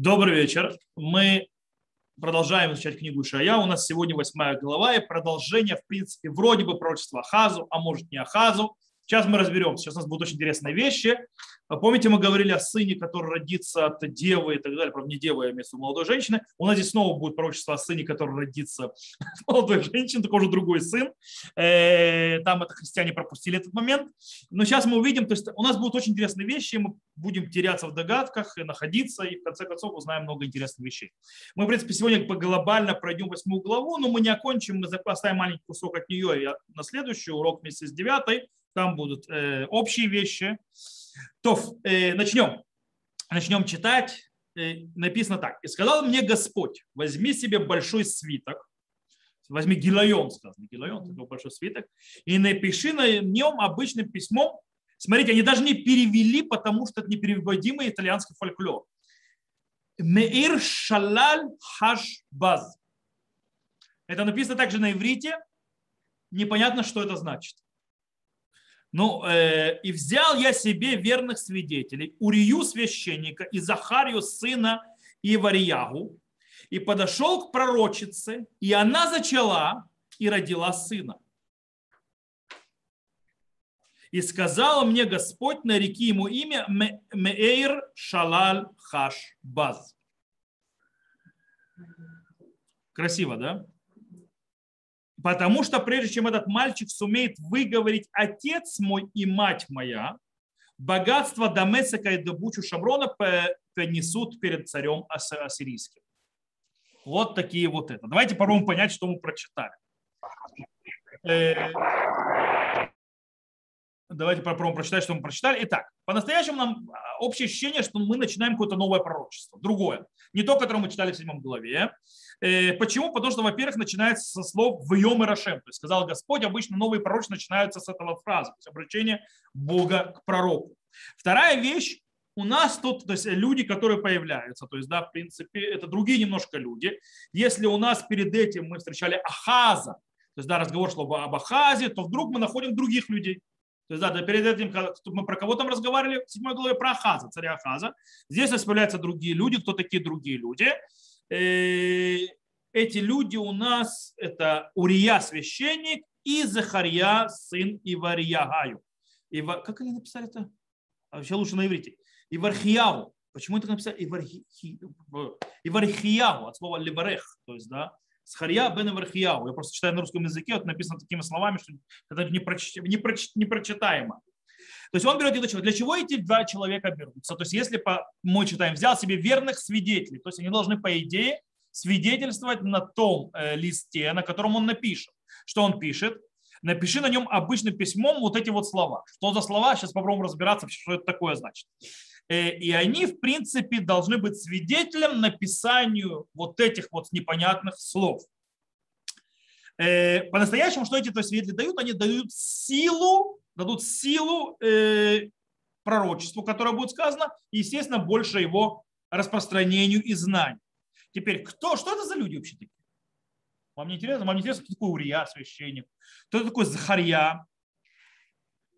Добрый вечер. Мы продолжаем изучать книгу Шая. У нас сегодня восьмая глава и продолжение, в принципе, вроде бы пророчества Ахазу, а может не Ахазу. Сейчас мы разберемся. Сейчас у нас будут очень интересные вещи. Помните, мы говорили о сыне, который родится от девы и так далее. Правда, не девы, а вместо молодой женщины. У нас здесь снова будет пророчество о сыне, который родится от молодой женщины, такой же другой сын. Э, там это христиане пропустили этот момент. Но сейчас мы увидим, то есть у нас будут очень интересные вещи, мы будем теряться в догадках, и находиться, и в конце концов узнаем много интересных вещей. Мы, в принципе, сегодня глобально пройдем восьмую главу, но мы не окончим, мы оставим маленький кусок от нее на следующий урок вместе с девятой. Там будут э, общие вещи. То, э, начнем. Начнем читать. Э, написано так. «И сказал мне Господь, возьми себе большой свиток, возьми гилайон, сказано, гилайон, такой большой свиток, и напиши на нем обычным письмом. Смотрите, они даже не перевели, потому что это непереводимый итальянский фольклор. Меир шалаль хаш баз. Это написано также на иврите. Непонятно, что это значит. Ну, э, и взял я себе верных свидетелей, Урию священника и Захарию сына Ивариягу, и подошел к пророчице, и она зачала и родила сына. И сказал мне Господь, нареки ему имя Меэйр Шалаль Хаш Баз. Красиво, да? Потому что прежде чем этот мальчик сумеет выговорить отец мой и мать моя, богатство Дамесека и добычу Шамрона понесут перед царем ассирийским. Вот такие вот это. Давайте попробуем понять, что мы прочитали. Давайте попробуем прочитать, что мы прочитали. Итак, по-настоящему нам а, общее ощущение, что мы начинаем какое-то новое пророчество, другое. Не то, которое мы читали в седьмом главе. Э, почему? Потому что, во-первых, начинается со слов «вьем и Рашем». То есть сказал Господь, обычно новые пророчества начинаются с этого фразы, то есть обращение Бога к пророку. Вторая вещь, у нас тут то есть люди, которые появляются, то есть, да, в принципе, это другие немножко люди. Если у нас перед этим мы встречали Ахаза, то есть, да, разговор шел об Ахазе, то вдруг мы находим других людей. То есть, да, перед этим мы про кого там разговаривали в седьмой главе про Ахаза, царя Ахаза. Здесь появляются другие люди. Кто такие другие люди? Э, эти люди у нас это Урия священник и Захарья сын Иварьягаю. Ива... Как они написали это? А вообще лучше на иврите. Ивархияу. Почему это написали Ивархи... Ивархияу от слова леварех, то есть, да, Схарья бен Ивархияу. Я просто читаю на русском языке, это написано такими словами, что это непрочитаемо. То есть он берет и для чего эти два человека берутся? То есть если мы читаем, взял себе верных свидетелей, то есть они должны, по идее, свидетельствовать на том э, листе, на котором он напишет. Что он пишет? Напиши на нем обычным письмом вот эти вот слова. Что за слова? Сейчас попробуем разбираться, что это такое значит. Э, и они, в принципе, должны быть свидетелем написанию вот этих вот непонятных слов. Э, по-настоящему, что эти то свидетели дают? Они дают силу, дадут силу э, пророчеству, которое будет сказано, и, естественно, больше его распространению и знанию. Теперь, кто, что это за люди вообще такие? Вам не интересно? Вам не интересно, кто такой Урия, священник? Кто такой Захарья?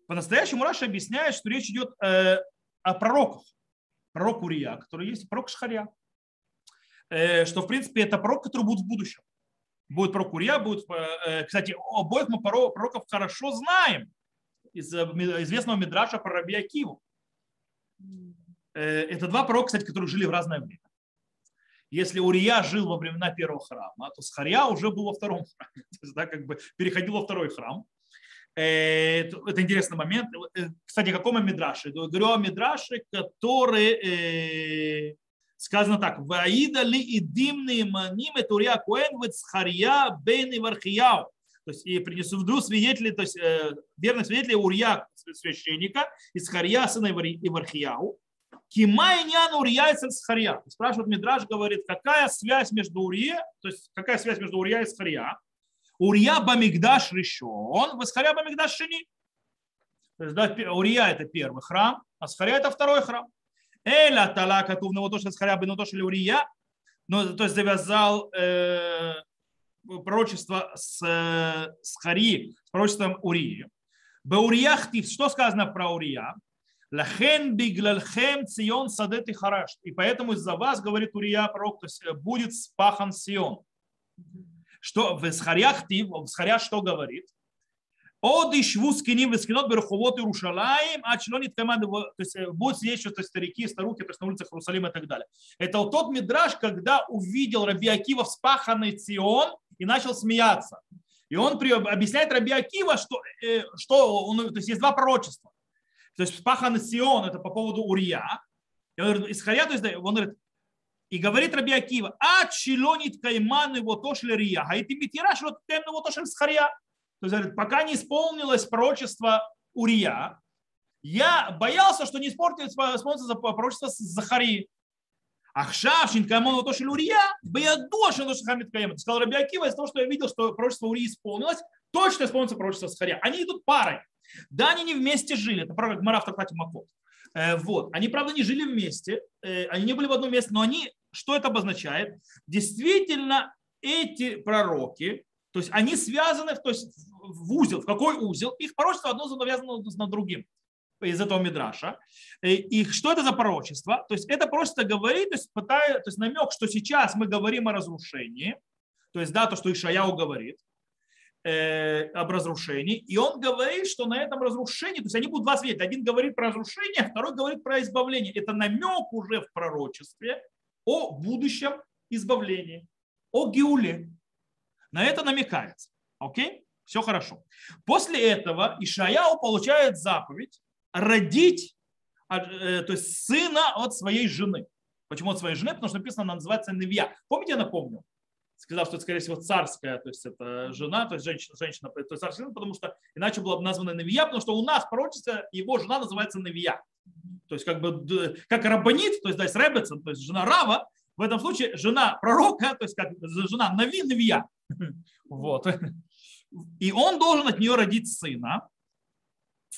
По-настоящему Раша объясняет, что речь идет о пророках. Пророк Урия, который есть, пророк Шхарья. Э, что, в принципе, это пророк, который будет в будущем. Будет пророк Урия, будет... Э, кстати, обоих мы пророков хорошо знаем из э, известного Мидраша про Раби Акиву. Это два пророка, кстати, которые жили в разное время. Если Урия жил во времена первого храма, то Схарья уже был во втором храме. То есть, да, как бы переходил во второй храм. Э, это интересный момент. Э, кстати, о каком Мидраше? Говорю о Мидраше, который э, сказано так. Ваида ли и димные маним это урия коэн вецхарья бен и вархияу. То есть и принесу свидетели, то есть э, верных свидетелей Урия священника, из Харья сына Ивархияу. Кимайнян Урия и Схарья. Спрашивает Мидраш, говорит, какая связь между Урия, то есть какая связь между Урия и Схарья? Урия Бамигдаш решен, Васхаря Бамигдаш шини. То есть, да, Урия это первый храм, а Схаря это второй храм. Эля тала катув на то, Схаря бы то, что Урия, ну, то есть завязал э, пророчество с, с Хари, с пророчеством Урии. Баурия хтив, что сказано про Урия? Лахен биглальхем цион садет и хараш. И поэтому из-за вас, говорит Урия пророк, есть будет спахан Сион. Что в Исхарях, в Исхарях что говорит? Од ишву скиним вескинот беруховод Иерушалаем, а члонит команды, то есть будут сидеть что то старики, старухи, то есть на улицах Иерусалима и так далее. Это вот тот мидраж, когда увидел Раби Акива вспаханный Цион и начал смеяться. И он объясняет Раби Акива, что, что он, то есть есть два пророчества. То есть вспаханный Сион, это по поводу Урия. И он говорит, исходя, то есть он говорит, и говорит Раби Акива, а чилонит кайман его тошли рия, а эти митираж вот темно его тошли схарья. То есть, говорит, пока не исполнилось пророчество Урия, я боялся, что не испортится пророчество Захарии. Ахшав, Шинкаймон, Тошель Урия, Баядо, что Хамид Каем. Сказал Раби Акива из того, что я видел, что пророчество Урии исполнилось, точно исполнится пророчество Захария. Они идут парой. Да, они не вместе жили. Это правда Гмара в. Э, вот. Они, правда, не жили вместе, э, они не были в одном месте, но они, что это обозначает? Действительно, эти пророки, то есть они связаны то есть в узел. В какой узел? Их пророчество одно завязано на другим из этого мидраша. И что это за пророчество? То есть это просто говорит, то есть, пытает, то есть намек, что сейчас мы говорим о разрушении, то есть да, то, что Ишаяу говорит, э, об разрушении. И он говорит, что на этом разрушении, то есть они будут два свидетеля. Один говорит про разрушение, второй говорит про избавление. Это намек уже в пророчестве о будущем избавлении, о Геуле. На это намекается. Окей? Все хорошо. После этого Ишаяу получает заповедь родить э, то есть сына от своей жены. Почему от своей жены? Потому что написано, она называется Невья. Помните, я напомню? Сказал, что это, скорее всего, царская, то есть это жена, то есть женщина, женщина то есть царская потому что иначе была бы названа Невья, потому что у нас в пророчестве его жена называется Невья. То есть как бы как Рабанит, то есть да, Ребецин, то есть жена Рава, в этом случае жена пророка, то есть как жена Нави, Невья. Вот. И он должен от нее родить сына.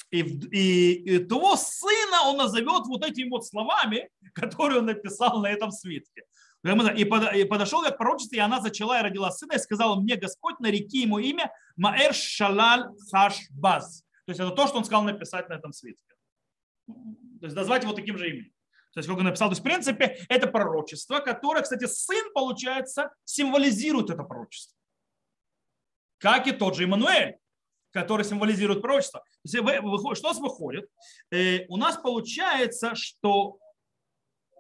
И, и, и того сына он назовет вот этими вот словами, которые он написал на этом свитке. И подошел я к пророчеству, и она зачала и родила сына, и сказала мне, Господь, нареки ему имя Маэр Шалаль Хашбаз. То есть это то, что он сказал написать на этом свитке. То есть назвать его таким же именем. То есть, как он написал, то есть, в принципе, это пророчество, которое, кстати, сын, получается, символизирует это пророчество как и тот же Иммануэль, который символизирует пророчество. Что у нас выходит? Э, у нас получается, что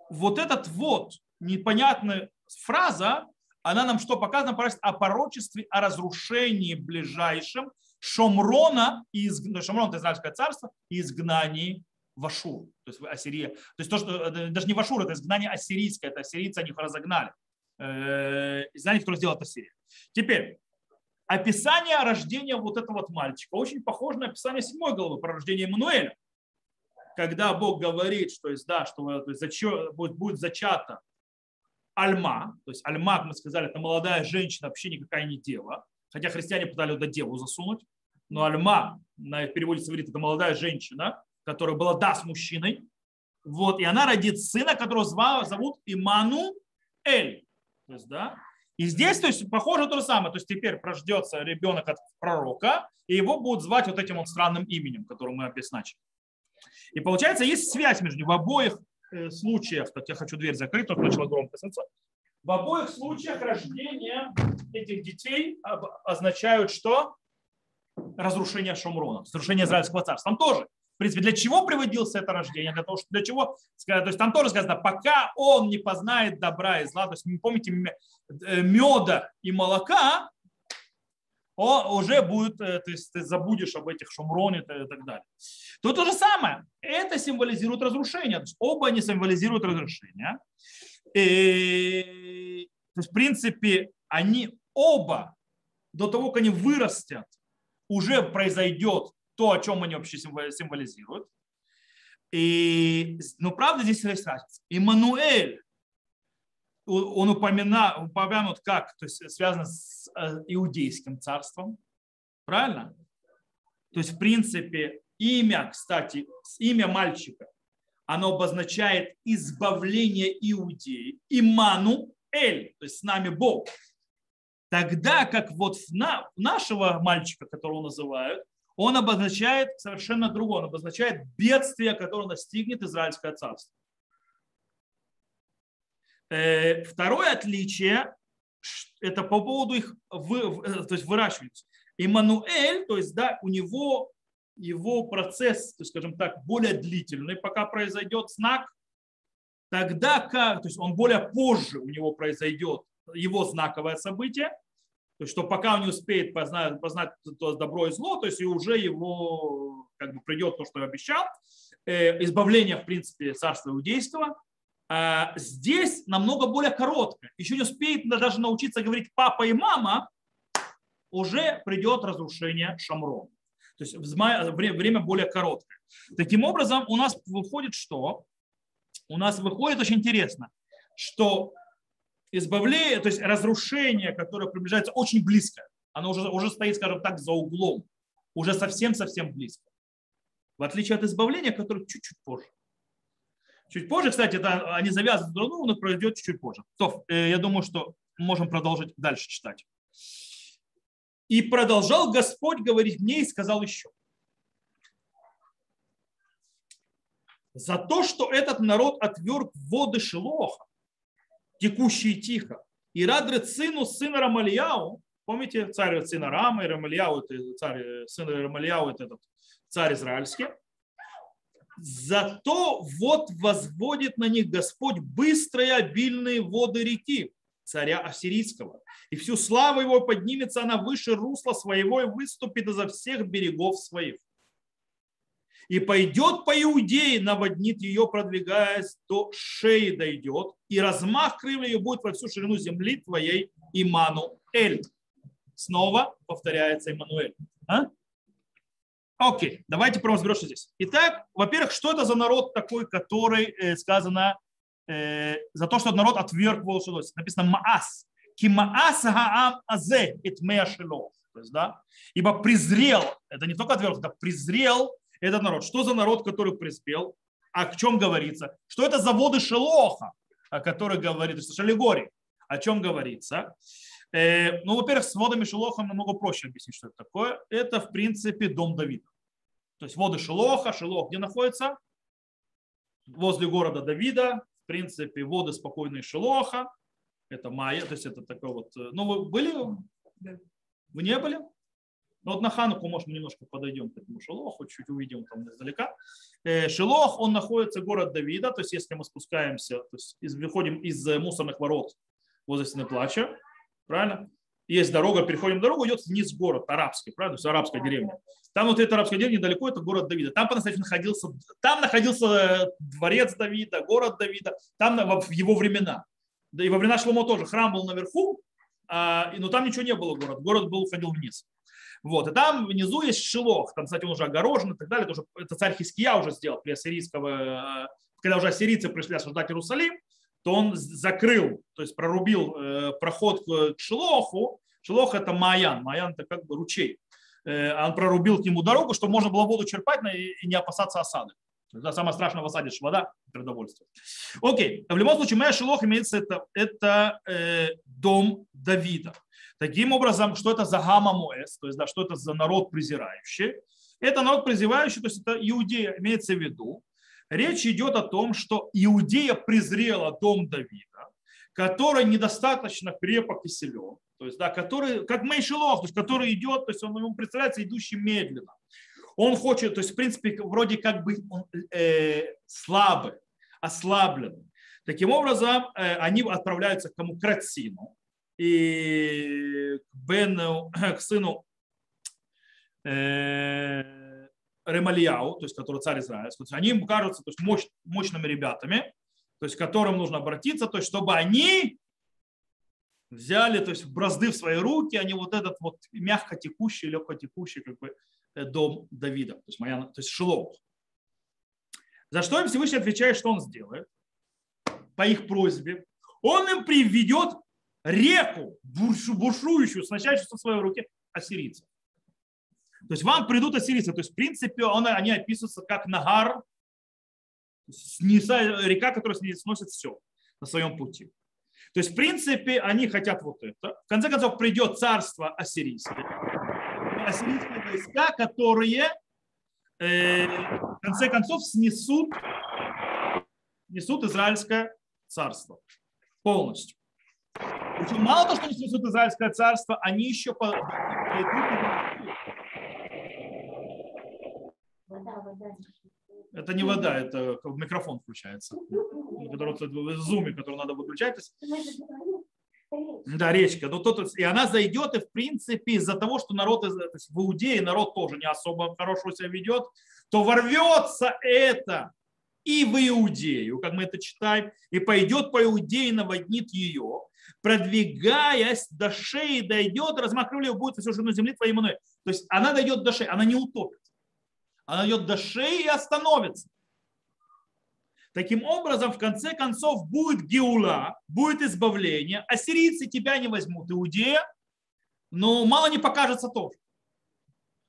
вот этот вот непонятная фраза, она нам что показана? О пророчестве, о разрушении ближайшем Шомрона, из, ну, Шомрон это Израильское царство, и изгнании в Ашур, то есть Ассирия. То есть то, что, э, даже не в Ашур, это изгнание ассирийское, это ассирийцы, они их разогнали. Э, изгнание, которое сделала Ассирия. Теперь, описание рождения вот этого вот мальчика очень похоже на описание седьмой главы про рождение Эммануэля. Когда Бог говорит, что, есть, да, что то есть, будет, будет зачата Альма, то есть Альма, мы сказали, это молодая женщина, вообще никакая не дева, хотя христиане пытались туда деву засунуть, но Альма, на переводе говорит, это молодая женщина, которая была да с мужчиной, вот, и она родит сына, которого зовут Иману Эль. То есть, да, и здесь, то есть, похоже то же самое. То есть теперь рождется ребенок от пророка, и его будут звать вот этим вот странным именем, которым мы обозначили. И получается, есть связь между ними. В обоих э, случаях, так я хочу дверь закрыть, только начала громко писаться. В обоих случаях рождение этих детей означают что? Разрушение Шумрона, разрушение Израильского царства. Там тоже в принципе, для чего приводился это рождение? Для того, что для чего? То есть там тоже сказано, пока он не познает добра и зла, то есть, помните, э, меда и молока, он уже будет, э, то есть ты забудешь об этих шумроне и так далее. То то же самое. Это символизирует разрушение. То есть оба они символизируют разрушение. И, то есть, в принципе, они оба до того, как они вырастят, уже произойдет то, о чем они вообще символизируют. И, но правда здесь есть разница. Иммануэль, он упомина, упомянут как, то есть связано с э, иудейским царством. Правильно? То есть, в принципе, имя, кстати, имя мальчика, оно обозначает избавление иудеи. Иману Эль, то есть с нами Бог. Тогда как вот на, нашего мальчика, которого называют, он обозначает совершенно другое. Он обозначает бедствие, которое настигнет Израильское царство. Э, второе отличие – это по поводу их вы, э, то есть выращивания. Иммануэль, то есть да, у него его процесс, то есть, скажем так, более длительный, пока произойдет знак, тогда как, то есть он более позже у него произойдет его знаковое событие, есть что пока он не успеет познать, познать то добро и зло, то есть и уже его как бы придет то, что обещал, э, избавление, в принципе, царства иудейского, а здесь намного более короткое. Еще не успеет даже научиться говорить папа и мама, уже придет разрушение Шамрона. То есть время более короткое. Таким образом, у нас выходит что? У нас выходит очень интересно, что избавление, то есть разрушение, которое приближается очень близко, оно уже, уже стоит, скажем так, за углом, уже совсем-совсем близко. В отличие от избавления, которое чуть-чуть позже. Чуть позже, кстати, это, они завязаны друг другу, но пройдет чуть позже. То, э, я думаю, что можем продолжить дальше читать. И продолжал Господь говорить мне и сказал еще. За то, что этот народ отверг воды Шилоха, текущие тихо. И Радрет сыну сына Рамальяу, помните, царь сына Рама, и Рамальяу, это царь, сын Рамальяу, это этот царь израильский. Зато вот возводит на них Господь быстрые обильные воды реки, царя Ассирийского. И всю славу его поднимется она выше русла своего и выступит изо всех берегов своих и пойдет по Иудее, наводнит ее, продвигаясь до шеи дойдет, и размах крылья ее будет во всю ширину земли твоей, Имануэль. Снова повторяется Имануэль. А? Окей, давайте прямо что здесь. Итак, во-первых, что это за народ такой, который э, сказано э, за то, что народ отверг волшебность. Написано Маас. Кимаас хаам азе итмея То есть, да, ибо презрел, это не только отверг, это презрел этот народ. Что за народ, который приспел? О чем говорится? Что это за воды Шелоха, о которых говорит, то есть аллегории. О чем говорится? Э, ну, во-первых, с водами Шелоха намного проще объяснить, что это такое. Это, в принципе, дом Давида. То есть воды Шелоха, Шелох где находится? Возле города Давида. В принципе, воды спокойные Шелоха. Это Майя, то есть это такой вот... Э, ну, вы были? Вы не были? Но ну, вот на Хануку, может, мы немножко подойдем к этому Шелоху, чуть увидим там издалека. Э, Шелох, он находится город Давида, то есть если мы спускаемся, то есть выходим из э, мусорных ворот возле стены плача, правильно? Есть дорога, переходим дорогу, идет вниз город, арабский, правильно? То есть арабская деревня. Там вот эта арабская деревня недалеко, это город Давида. Там по-настоящему находился, там находился э, дворец Давида, город Давида, там в его времена. Да и во времена Шломо тоже храм был наверху, а, но там ничего не было город. Город был, уходил вниз. Вот. И там внизу есть Шилох, там, кстати, он уже огорожен и так далее. Это, уже, это царь Хиския уже сделал при ассирийского, э, когда уже ассирийцы пришли осаждать Иерусалим, то он закрыл, то есть прорубил э, проход к Шилоху. Шилох это Маян, Маян это как бы ручей. Э, он прорубил к нему дорогу, чтобы можно было воду черпать и не опасаться осады. Это самое страшное в осаде – вода продовольствие. Окей, в любом случае, моя Шилох имеется это, это э, дом Давида. Таким образом, что это за гамма моэс, то есть да, что это за народ презирающий? Это народ презирающий, то есть это Иудея имеется в виду. Речь идет о том, что Иудея презрела дом Давида, который недостаточно крепок и силен, то есть, да, который, как Мейшилов, то есть, который идет, то есть он ему представляется идущий медленно. Он хочет, то есть, в принципе, вроде как бы он, э, слабый, ослабленный. Таким образом, э, они отправляются к кому? К Рацину и к Бену, к сыну э, Ремальяу, то есть который царь Израильский, они им кажутся то есть, мощ, мощными ребятами, то есть к которым нужно обратиться, то есть чтобы они взяли то есть, бразды в свои руки, они вот этот вот мягко текущий, легко текущий как бы, э, дом Давида, то есть, моя, то есть Шилов. За что им Всевышний отвечает, что он сделает? По их просьбе. Он им приведет реку, бушующую, сносящуюся в своей руке ассирийцев. То есть вам придут ассирийцы. То есть, в принципе, он, они описываются как нагар, река, которая сносит все на своем пути. То есть, в принципе, они хотят вот это. В конце концов, придет царство ассирийское. ассирийские войска, которые э, в конце концов снесут, несут Израильское царство полностью. Причем мало того, что они снесут Израильское царство, они еще по, это не вода, это микрофон включается. Который в зуме, который надо выключать. Да, речка. Но тот, и она зайдет, и в принципе из-за того, что народ то есть в Иудее народ тоже не особо хорошо себя ведет, то ворвется это и в Иудею, как мы это читаем, и пойдет по Иудее, наводнит ее, продвигаясь до шеи, дойдет, размах крыльев будет всю ширину земли твоей Мануэль. То есть она дойдет до шеи, она не утопит. Она дойдет до шеи и остановится. Таким образом, в конце концов, будет геула, будет избавление. Ассирийцы тебя не возьмут, Иудея, но мало не покажется тоже.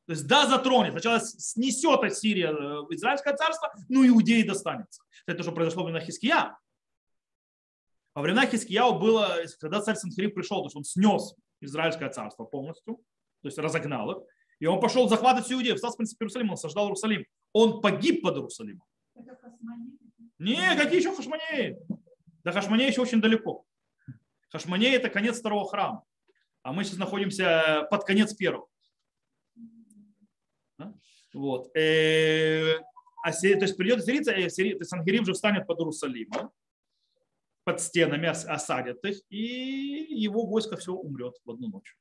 То есть да, затронет. Сначала снесет Ассирия э, Израильское царство, ну Иудеи достанется. Это что произошло в Хиския. Во времена Хискияу было, когда царь Санхериб пришел, то есть он снес Израильское царство полностью, то есть разогнал их, и он пошел захватывать Иудею, встал с принципе Иерусалима, он сождал Иерусалим. Он погиб под Иерусалимом. Не, какие еще Хашманеи? До Хашманеи еще очень далеко. Хашманеи это конец второго храма. А мы сейчас находимся под конец первого. Вот. Э, а, то есть придет то есть Сангерим же встанет под Иерусалимом, под стенами осадят их, и его войско все умрет в одну ночь.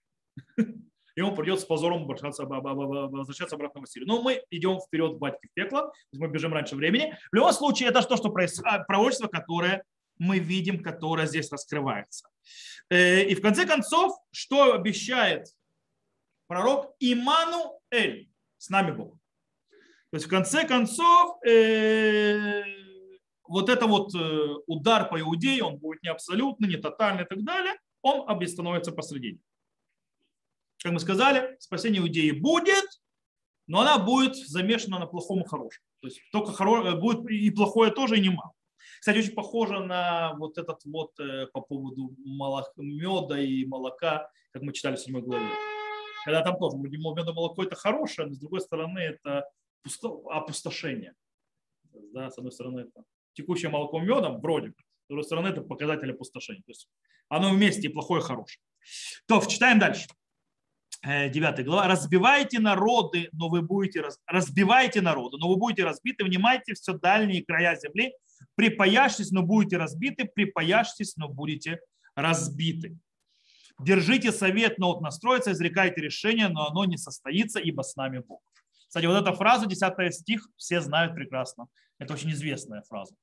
И он придет с позором возвращаться обратно в Ассирию. Но мы идем вперед в в пекло, мы бежим раньше времени. В любом случае, это то, что происходит, а, пророчество, которое мы видим, которое здесь раскрывается. Э, и в конце концов, что обещает пророк Имануэль? С нами Бог. То есть в конце концов, э, вот это вот э, удар по иудеи, он будет не абсолютный, не тотальный и так далее, он становится посредине. Как мы сказали, спасение иудеи будет, но она будет замешана на плохом и хорошем. То есть только хоро... Э, будет и плохое тоже, и немало. Кстати, очень похоже на вот этот вот по поводу молока, меда и молока, как мы читали в 7 главе. Когда там тоже меда и молоко это хорошее, но с другой стороны это опустошение. Да, с одной стороны, это текущее молоко медом, вроде бы, с другой стороны, это показатель опустошения. То есть оно вместе и плохое, и хорошее. То, читаем дальше. 9 э, глава. Разбивайте народы, но вы будете раз... разбивайте народы, но вы будете разбиты. Внимайте все дальние края земли. Припаяшьтесь, но будете разбиты. Припаяшьтесь, но будете разбиты. Держите совет, но вот настроиться, изрекайте решение, но оно не состоится, ибо с нами Бог. Кстати, вот эта фраза, 10 стих, все знают прекрасно. Это очень известная фраза.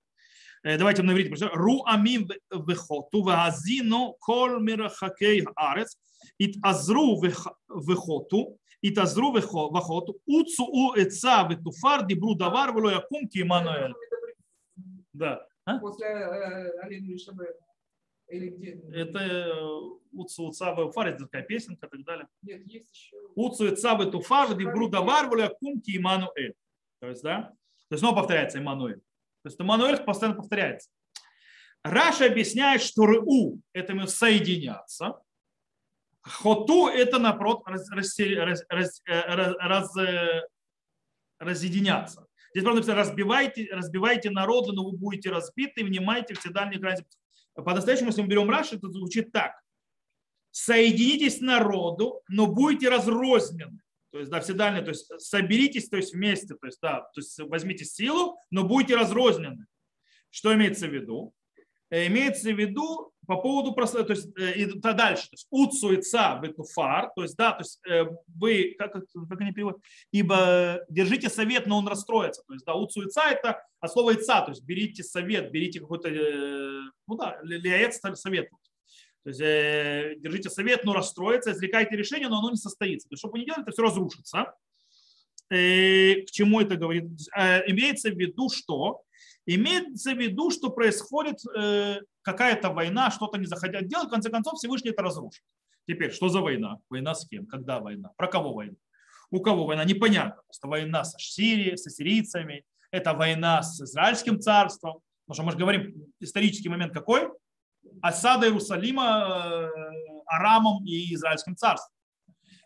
Э, давайте на иврите прочитаем. Ру амим вехоту вазину кол мирахакей арец ит азру вехоту ит азру вехоту уцу у эца ветуфар дибру давар вело якум ки Имануэль. Да. А? После э, Алины где? Это э, Уцу Уцавы Фар, это такая песенка и так далее. Нет, есть еще. Уцу Уцавы Туфар, Дибру Давар, Кумки Имануэль. То есть, да? То есть снова повторяется Имануэль. То есть Имануэль постоянно повторяется. Раша объясняет, что Ру – это соединяться. Хоту – это, наоборот, раз, раз, раз, раз, раз, разъединяться. Здесь правда написано, разбивайте, разбивайте народы, но вы будете разбиты, внимайте все дальние границы по-настоящему, если мы берем Раши, это звучит так. Соединитесь народу, но будете разрознены. То есть, да, все дальние, то есть соберитесь, то есть вместе, то есть, да, то есть возьмите силу, но будете разрознены. Что имеется в виду? Э, имеется в виду по поводу, то есть, э, и дальше, то есть, уцу и ца ветуфар, то есть, да, то есть, э, вы, как, как они переводят, ибо держите совет, но он расстроится, то есть, да, уцу и ца это от слова ица, то есть, берите совет, берите какой-то, ну да, лиаец совет, то есть, держите совет, но расстроится, извлекайте решение, но оно не состоится, то есть, что не делаете, это все разрушится. К чему это говорит? Имеется в виду, что Имеется в виду, что происходит э, какая-то война, что-то не захотят делать, в конце концов Всевышний это разрушит. Теперь, что за война? Война с кем? Когда война? Про кого война? У кого война? Непонятно. Это война со Сирией, со сирийцами, это война с Израильским царством. Потому что мы же говорим, исторический момент какой? Осада Иерусалима э, Арамом и Израильским царством.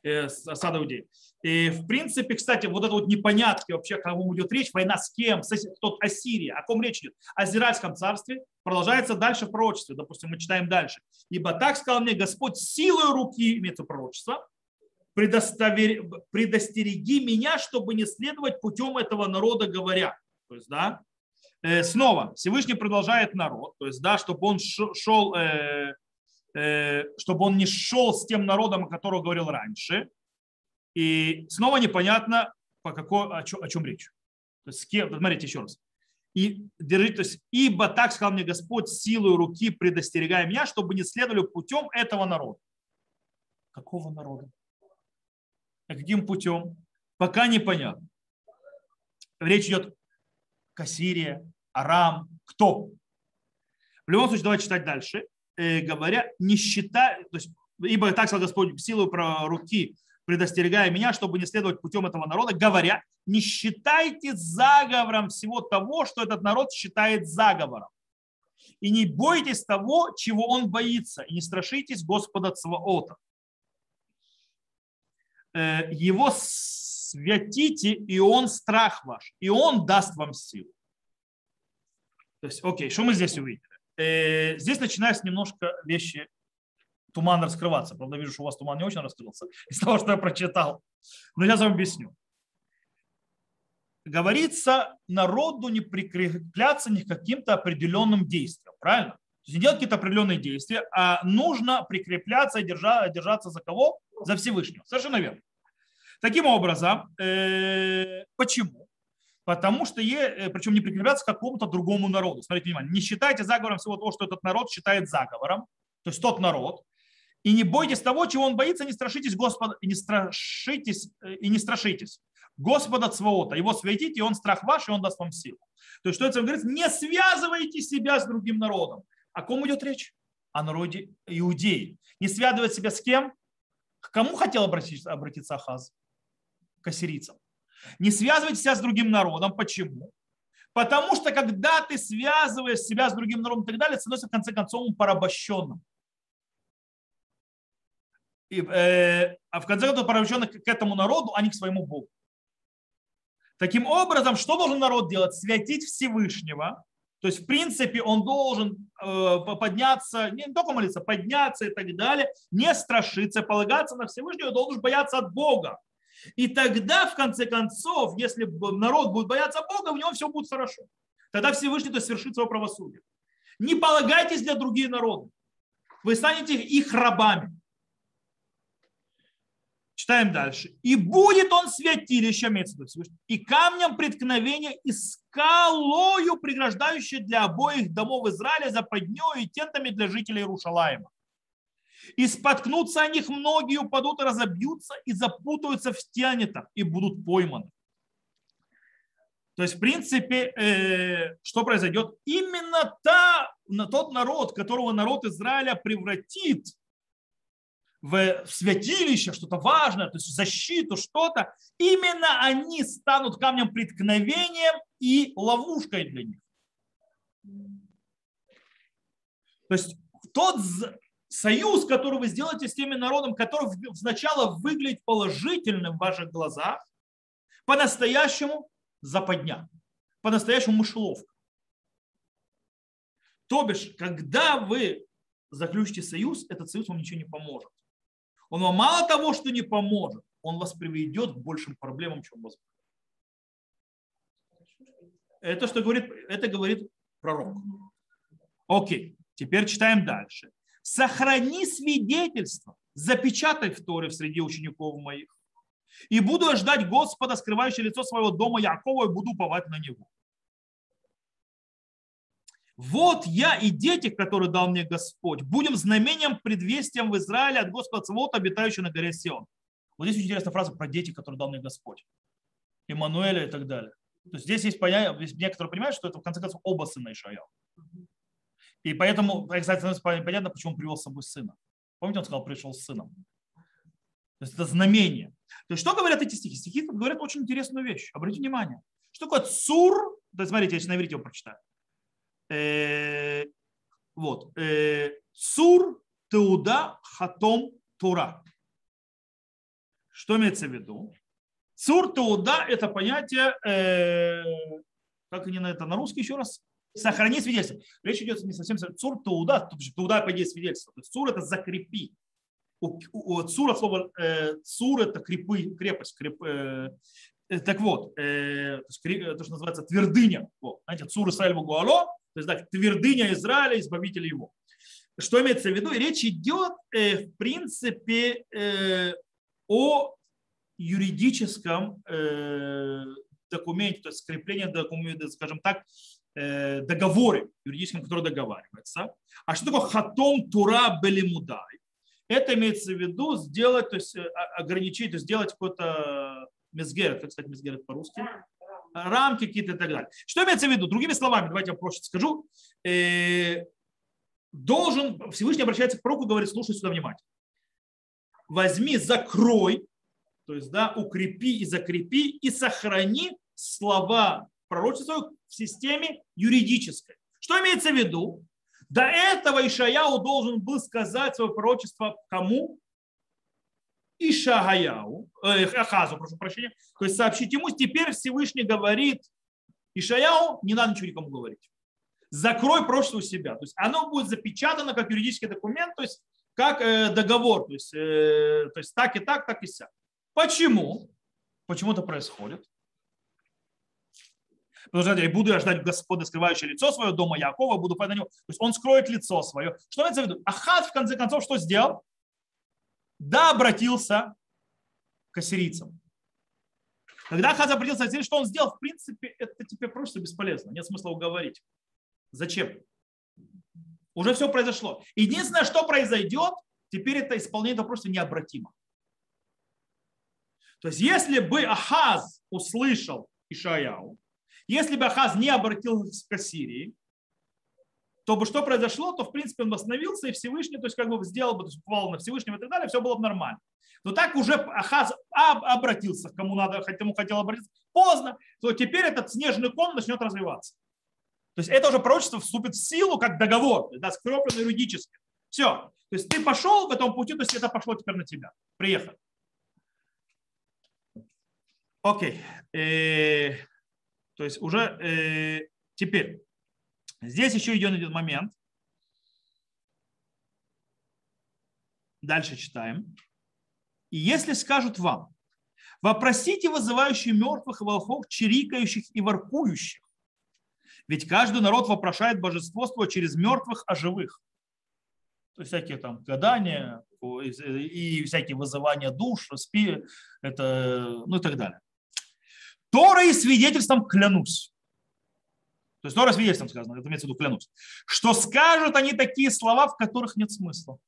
э, осада Иудеи. И, в принципе, кстати, вот это вот непонятки вообще, о ком идет речь, война с кем, тот Ассирия, о ком речь идет, о Зиральском царстве, продолжается дальше в пророчестве. Допустим, мы читаем дальше. «Ибо так сказал мне Господь силой руки, имеется пророчество, предостереги меня, чтобы не следовать путем этого народа, говоря». То есть, да, снова Всевышний продолжает народ, то есть, да, чтобы он шел, э, э, чтобы он не шел с тем народом, о котором говорил раньше. И снова непонятно, по какой, о, чем, о чем речь. То есть, кем, смотрите еще раз. И держите, то есть, ибо так сказал мне Господь силой руки, предостерегая меня, чтобы не следовали путем этого народа. Какого народа? А каким путем? Пока непонятно. Речь идет Кассирия, Арам, кто? В любом случае, давайте читать дальше. Э, говоря, не считая, то есть, ибо так сказал Господь силой про руки, предостерегая меня, чтобы не следовать путем этого народа, говоря, не считайте заговором всего того, что этот народ считает заговором. И не бойтесь того, чего он боится, и не страшитесь Господа Цваота. Э, его святите, и он страх ваш, и он даст вам силу. То есть, окей, что мы здесь увидели? Э, здесь начинаются немножко вещи туман раскрываться. Правда, вижу, что у вас туман не очень раскрылся из того, что я прочитал. Но я вам объясню. Говорится, народу не прикрепляться ни к каким-то определенным действиям. Правильно? То есть не делать какие-то определенные действия, а нужно прикрепляться и держаться за кого? За Всевышнего. Совершенно верно. Таким образом, э, почему? Потому что, е, причем не прикрепляться к какому-то другому народу. Смотрите, внимание, не считайте заговором всего того, что этот народ считает заговором, то есть тот народ, и не бойтесь того, чего он боится, не страшитесь Господа, и не страшитесь, э, и не страшитесь. Господа Цвоота, его светите, и он страх ваш, и он даст вам силу. То есть, что это говорит? Не связывайте себя с другим народом. О ком идет речь? О народе иудеи. Не связывать себя с кем? К кому хотел обратиться, обратиться Ахаз? К ассирийцам. Не связывайте себя с другим народом. Почему? Потому что когда ты связываешь себя с другим народом и так далее, становится в конце концов порабощенным и, э, а в конце концов порабощенных к этому народу, а не к своему Богу. Таким образом, что должен народ делать? Святить Всевышнего. То есть, в принципе, он должен э, подняться, не только молиться, подняться и так далее, не страшиться, полагаться на Всевышнего, должен бояться от Бога. И тогда, в конце концов, если народ будет бояться Бога, в нем все будет хорошо. Тогда Всевышний то свершит свое правосудие. Не полагайтесь для других народов. Вы станете их рабами. Читаем дальше. И будет он святилищем, и камнем преткновения, и скалою, преграждающей для обоих домов Израиля западнёю и тентами для жителей Иерушалаема. И споткнутся о них многие, упадут и разобьются, и запутаются в стянетах, и будут пойманы. То есть, в принципе, э, что произойдет? Именно та, тот народ, которого народ Израиля превратит в святилище, что-то важное, то есть защиту, что-то, именно они станут камнем преткновением и ловушкой для них. То есть тот союз, который вы сделаете с теми народом, который сначала выглядит положительным в ваших глазах, по-настоящему западня, по-настоящему мышеловка. То бишь, когда вы заключите союз, этот союз вам ничего не поможет. Он вам мало того, что не поможет, он вас приведет к большим проблемам, чем вас. Это что говорит, это говорит пророк. Окей, теперь читаем дальше. Сохрани свидетельство, запечатай в Торе среди учеников моих. И буду ждать Господа, скрывающего лицо своего дома Якова, и буду повать на него. Вот я и дети, которые дал мне Господь, будем знамением, предвестием в Израиле от Господа Цвота, обитающего на горе Сион. Вот здесь очень интересная фраза про дети, которые дал мне Господь. Иммануэля и так далее. То есть здесь есть понятие, некоторые понимают, что это в конце концов оба сына Ишаял. И поэтому, кстати, понятно, почему он привел с собой сына. Помните, он сказал, пришел с сыном. То есть это знамение. То есть что говорят эти стихи? Стихи говорят очень интересную вещь. Обратите внимание. Что такое цур? Да, смотрите, я сейчас на иврите его прочитаю. Э, вот. Э, Сур Теуда Хатом Тура. Что имеется в виду? Цур Тауда – это понятие, э, как они на это на русский еще раз? Сохрани свидетельство. Речь идет не совсем цур Тауда, Тауда, по свидетельство. То есть цур – это закрепи. У, у, цур от слова э, цур – это крепы, крепость. Креп, э, э так вот, э, то, что называется твердыня. Вот, знаете, цур Исраиль Гуало, то есть так, твердыня Израиля, избавитель его. Что имеется в виду? Речь идет, э, в принципе, э, о юридическом э, документе, то есть скрепление документа, скажем так, договоре юридическом, который договаривается. А что такое хатом тура белимудай? Это имеется в виду сделать, то есть ограничить, то есть сделать какой-то мезгерет, как сказать мезгерет по-русски? рамки какие-то и так далее. Что имеется в виду? Другими словами, давайте я проще скажу. Э, должен, Всевышний обращается к пророку и говорит, слушай сюда внимательно. Возьми, закрой, то есть, да, укрепи и закрепи и сохрани слова пророчества в системе юридической. Что имеется в виду? До этого Ишаяу должен был сказать свое пророчество кому? Ишаяу, э, Ахазу, прошу прощения, то есть сообщить ему, теперь Всевышний говорит Ишаяу, не надо ничего никому говорить. Закрой пророчество у себя. То есть оно будет запечатано как юридический документ, то есть как э, договор, то есть, э, то есть так и так, так и сяк. Почему? Почему это происходит? Потому что я буду я ждать Господа, скрывающее лицо свое дома Якова, буду на него. То есть он скроет лицо свое. Что имеется в виду? Ахат в конце концов что сделал? Да, обратился к ассирийцам. Когда Ахаз обратился к ассирийцам, что он сделал? В принципе, это теперь просто бесполезно. Нет смысла уговорить. Зачем? Уже все произошло. Единственное, что произойдет, теперь это исполнение это просто необратимо. То есть, если бы Ахаз услышал Ишаяу, если бы Ахаз не обратился к Ассирии, то бы что произошло, то в принципе он восстановился и Всевышний, то есть как бы сделал бы, то есть попал на Всевышнего и так далее, все было бы нормально. Но так уже Ахаз обратился, к кому надо, кому хотел обратиться, поздно, то теперь этот снежный ком начнет развиваться. То есть это уже пророчество вступит в силу как договор, да, скрепленный юридически. Все. То есть ты пошел в этом пути, то есть это пошло теперь на тебя. Приехали. Окей. Э, то есть уже э, теперь Здесь еще идет один момент. Дальше читаем. И если скажут вам, вопросите вызывающие мертвых волхов, чирикающих и воркующих. Ведь каждый народ вопрошает божество свое через мертвых, а живых. То есть всякие там гадания и всякие вызывания душ, спи, это, ну и так далее. Тора и свидетельством клянусь. То есть Тора свидетельством сказано, это имеется в виду клянусь, что скажут они такие слова, в которых нет смысла.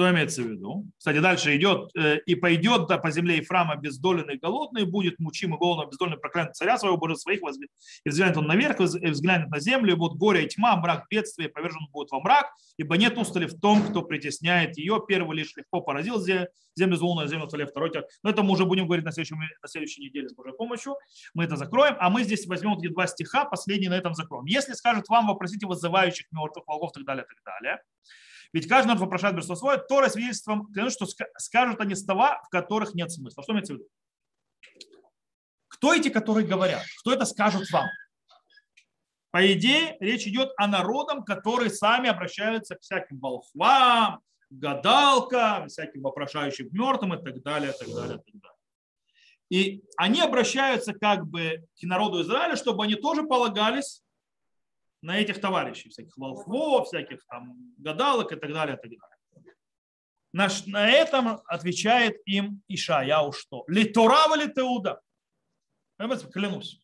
Что имеется в виду? Кстати, дальше идет, э, и пойдет да, по земле Ефрама бездоленный и голодный, будет мучим и голодный, бездоленный проклянет царя своего, боже своих, и взглянет он наверх, и взглянет на землю, и вот горе и тьма, мрак, бедствие, повержен будет во мрак, ибо нет устали в том, кто притесняет ее. Первый лишь легко поразил землю злую, землю твоя второй. Но это мы уже будем говорить на следующей, на следующей неделе с Божьей помощью. Мы это закроем, а мы здесь возьмем эти два стиха, последний на этом закроем. Если скажет вам, вопросите вызывающих мертвых волков и так далее, так далее. Ведь каждый народ вопрошает большинство свое, то свидетельством что скажут они слова, в которых нет смысла. Что имеется в виду? Кто эти, которые говорят? Кто это скажут вам? По идее, речь идет о народам, которые сами обращаются к всяким волхвам, гадалкам, всяким вопрошающим мертвым и так далее, и так далее, и так далее. И они обращаются как бы к народу Израиля, чтобы они тоже полагались на этих товарищей, всяких волхвов, всяких там гадалок и так далее, и так далее. На, на этом отвечает им Иша, я уж что? Литорава ли Теуда? Клянусь.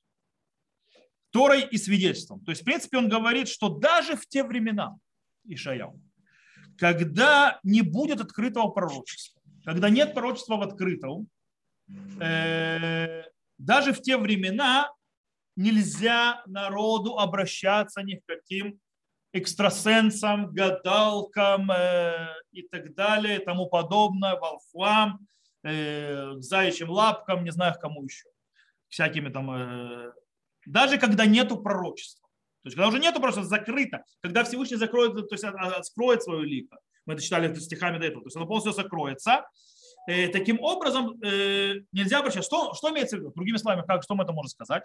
Торой и свидетельством. То есть, в принципе, он говорит, что даже в те времена, Ишаяу, когда не будет открытого пророчества, когда нет пророчества в открытом, э, даже в те времена нельзя народу обращаться ни к каким экстрасенсам, гадалкам э, и так далее, тому подобное, волфам, э, заячьим лапкам, не знаю, кому еще. Всякими там, э, даже когда нету пророчества. То есть когда уже нету просто закрыто, когда Всевышний закроет, то есть откроет свое лико. Мы это читали стихами до этого. То есть оно полностью закроется. Таким образом, нельзя обращаться. Что, что имеется в виду? Другими словами, как, что мы это можем сказать?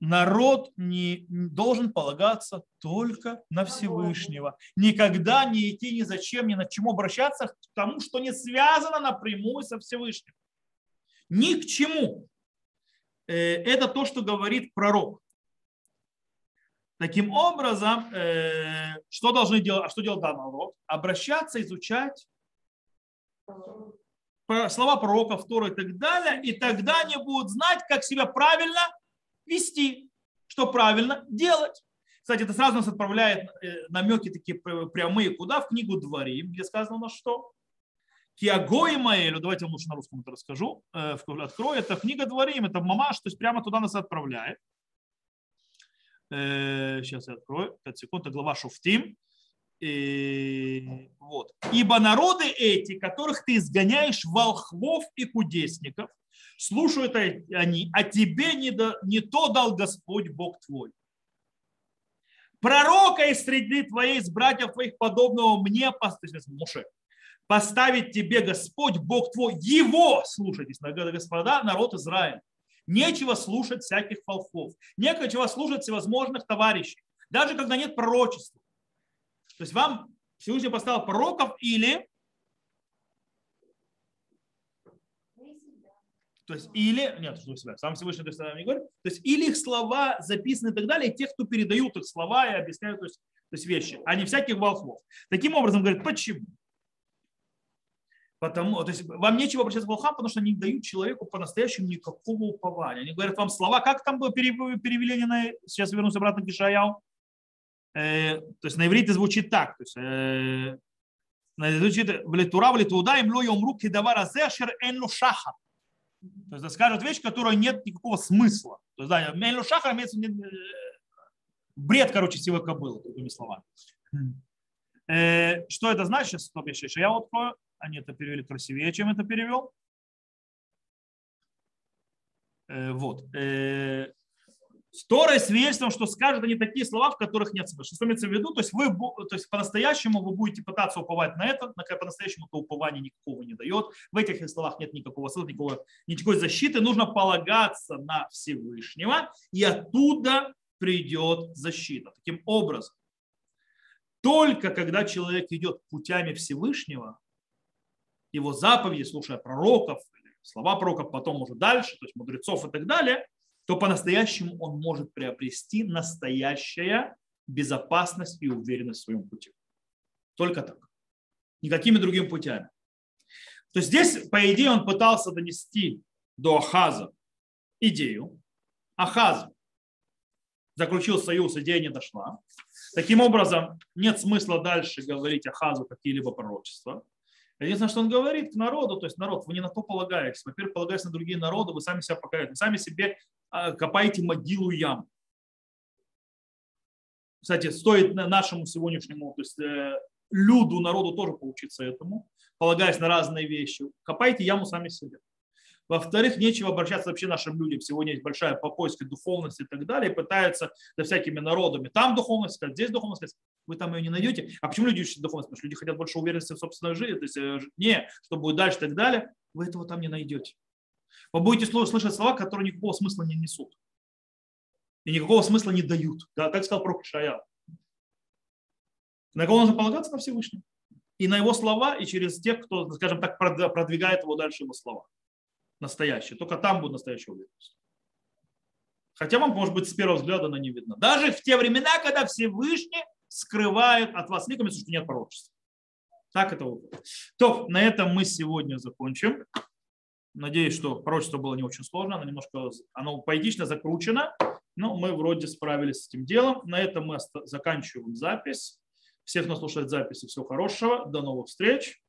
Народ не должен полагаться только на Всевышнего. Никогда не идти ни зачем, ни на чему обращаться к тому, что не связано напрямую со Всевышним. Ни к чему. Э, это то, что говорит пророк. Таким образом, э, что должны делать, а что делать данный народ? Обращаться, изучать слова пророков, Торы и так далее, и тогда они будут знать, как себя правильно вести, что правильно делать. Кстати, это сразу нас отправляет э, намеки такие прямые, куда? В книгу Дворим, где сказано у нас что? Киаго и Маэлю, давайте я лучше на русском это расскажу, э, открою, это книга Дворим, это мамаш, то есть прямо туда нас отправляет. Сейчас э, я открою, 5 секунд, это глава Шуфтим. И, вот. Ибо народы эти, которых ты изгоняешь волхвов и кудесников, слушают они, а тебе не, до, не то дал Господь Бог твой. Пророка из среды твоей, из братьев твоих, подобного мне, Муше, поставить тебе Господь Бог твой, его, слушайтесь, господа, народ Израиля. Нечего слушать всяких волхвов, нечего слушать всевозможных товарищей, даже когда нет пророчества. То есть вам Всевышний поставил пророков или То есть или, нет, себя, сам Всевышний то есть, не говорит, то есть или их слова записаны и так далее, и те, кто передают их слова и объясняют то есть, то есть вещи, а не всяких волхвов. Таким образом, говорит, почему? Потому, то есть вам нечего обращаться к волхам, потому что они не дают человеку по-настоящему никакого упования. Они говорят вам слова, как там было перевели на, сейчас вернусь обратно к Ишаяу, э, то есть на иврите звучит так, то есть э, звучит в литура, в литуда, им ло йомру кидавар азешер эн шахар. То есть скажут вещь, которой нет никакого смысла. То есть, да, Мельну Шахар имеется э, бред, короче, сивой кобылы, другими словами. Э, что это значит? Стоп, я еще я открою. Они это перевели красивее, чем это перевел. Э, вот. Второе свидетельством, что скажут они такие слова, в которых нет смысла. Что имеется в виду? То есть вы то есть по-настоящему вы будете пытаться уповать на это, на по-настоящему то упование никакого не дает. В этих словах нет никакого смысла, никакого, никакой защиты. Нужно полагаться на Всевышнего, и оттуда придет защита. Таким образом, только когда человек идет путями Всевышнего, его заповеди, слушая пророков, слова пророков, потом уже дальше, то есть мудрецов и так далее – то по-настоящему он может приобрести настоящая безопасность и уверенность в своем пути. Только так. Никакими другими путями. То здесь, по идее, он пытался донести до Ахаза идею. Ахаз заключил союз, идея не дошла. Таким образом, нет смысла дальше говорить Ахазу какие-либо пророчества. Единственное, что он говорит к народу, то есть народ, вы не на то полагаетесь. Во-первых, полагаясь на другие народы, вы сами себя вы сами себе а, копаете могилу ям. Кстати, стоит нашему сегодняшнему, то есть э, люду, народу тоже поучиться этому, полагаясь на разные вещи. Копайте яму сами себе. Во-вторых, нечего обращаться вообще нашим людям. Сегодня есть большая по поиску духовности и так далее. И пытаются за всякими народами. Там духовность здесь духовность. Вы там ее не найдете. А почему люди ищут духовность? Потому что люди хотят больше уверенности в собственной жизни. То есть э, не, что будет дальше и так далее. Вы этого там не найдете. Вы будете слышать слова, которые никакого смысла не несут. И никакого смысла не дают. Да, так сказал пророк Шая. На кого нужно полагаться? На Всевышнего. И на его слова, и через тех, кто, скажем так, продвигает его дальше его слова настоящее. Только там будет настоящая уверенность. Хотя вам, может быть, с первого взгляда она не видна. Даже в те времена, когда Всевышний скрывает от вас ликом, если что нет пророчества. Так это выглядит. То, на этом мы сегодня закончим. Надеюсь, что пророчество было не очень сложно, оно немножко оно поэтично закручено, но мы вроде справились с этим делом. На этом мы заканчиваем запись. Всех, кто слушает записи, всего хорошего. До новых встреч.